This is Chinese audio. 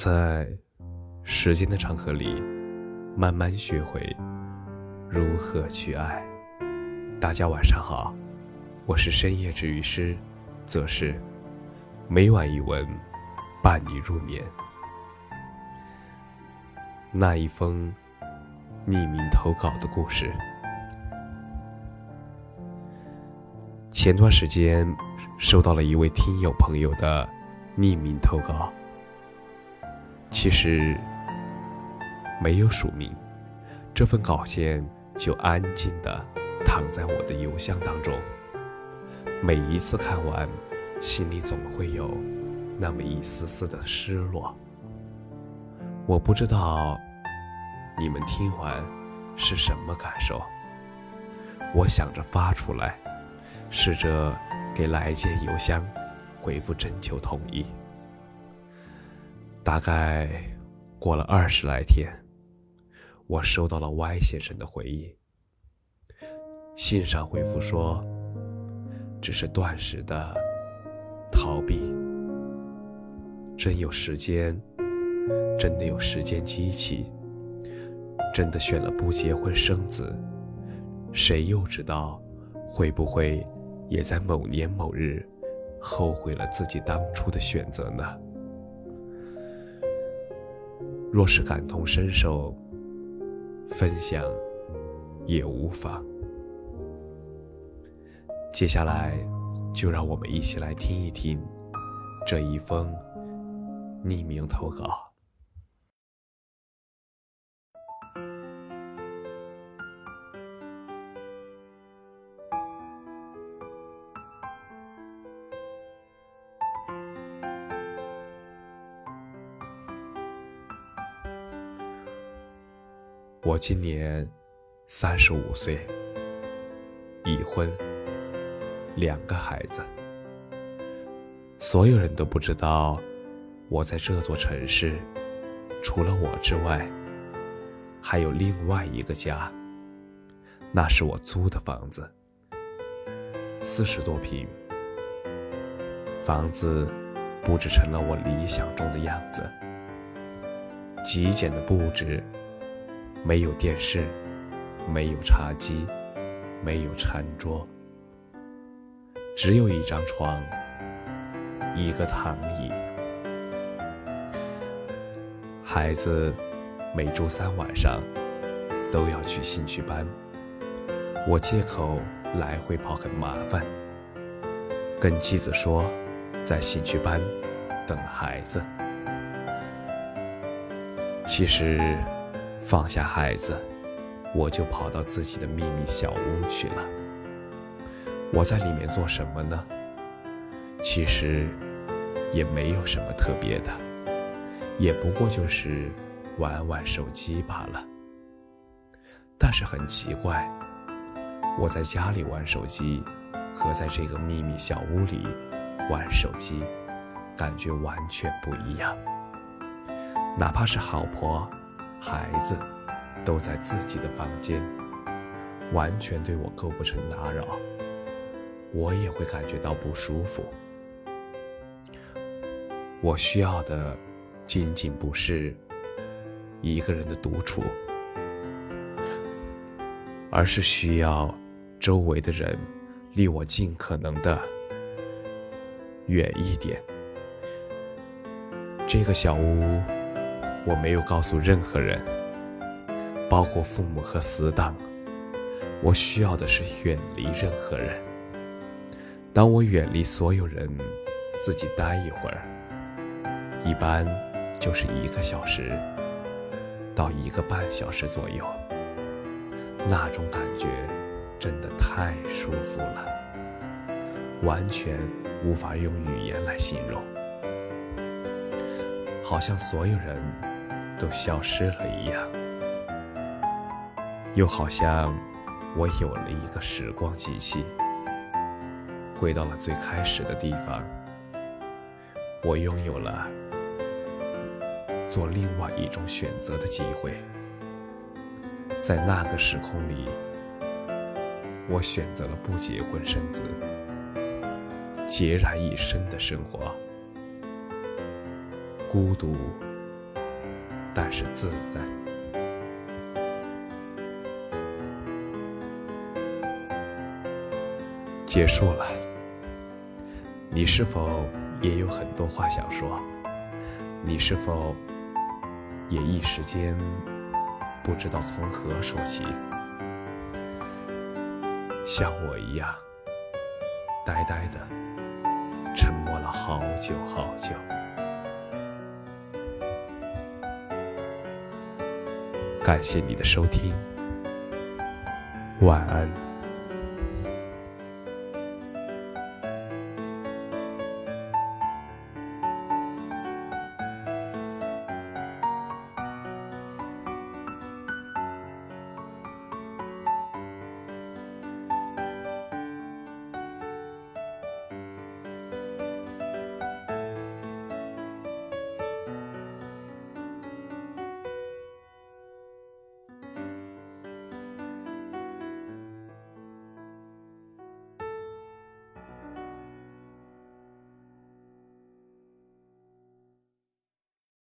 在时间的长河里，慢慢学会如何去爱。大家晚上好，我是深夜治愈师，则是每晚一文伴你入眠。那一封匿名投稿的故事。前段时间收到了一位听友朋友的匿名投稿。其实没有署名，这份稿件就安静的躺在我的邮箱当中。每一次看完，心里总会有那么一丝丝的失落。我不知道你们听完是什么感受。我想着发出来，试着给来件邮箱回复征求同意。大概过了二十来天，我收到了 Y 先生的回应。信上回复说，只是断时的逃避。真有时间，真的有时间机器，真的选了不结婚生子，谁又知道会不会也在某年某日后悔了自己当初的选择呢？若是感同身受，分享也无妨。接下来，就让我们一起来听一听这一封匿名投稿。我今年三十五岁，已婚，两个孩子。所有人都不知道，我在这座城市，除了我之外，还有另外一个家。那是我租的房子，四十多平，房子布置成了我理想中的样子，极简的布置。没有电视，没有茶几，没有餐桌，只有一张床，一个躺椅。孩子每周三晚上都要去兴趣班，我借口来回跑很麻烦，跟妻子说在兴趣班等孩子。其实。放下孩子，我就跑到自己的秘密小屋去了。我在里面做什么呢？其实也没有什么特别的，也不过就是玩玩手机罢了。但是很奇怪，我在家里玩手机，和在这个秘密小屋里玩手机，感觉完全不一样。哪怕是好婆。孩子都在自己的房间，完全对我构不成打扰，我也会感觉到不舒服。我需要的仅仅不是一个人的独处，而是需要周围的人离我尽可能的远一点。这个小屋。我没有告诉任何人，包括父母和死党。我需要的是远离任何人。当我远离所有人，自己待一会儿，一般就是一个小时到一个半小时左右。那种感觉真的太舒服了，完全无法用语言来形容。好像所有人。都消失了一样，又好像我有了一个时光机器，回到了最开始的地方。我拥有了做另外一种选择的机会，在那个时空里，我选择了不结婚生子，孑然一身的生活，孤独。但是自在。结束了，你是否也有很多话想说？你是否也一时间不知道从何说起？像我一样，呆呆的沉默了好久好久。感谢你的收听，晚安。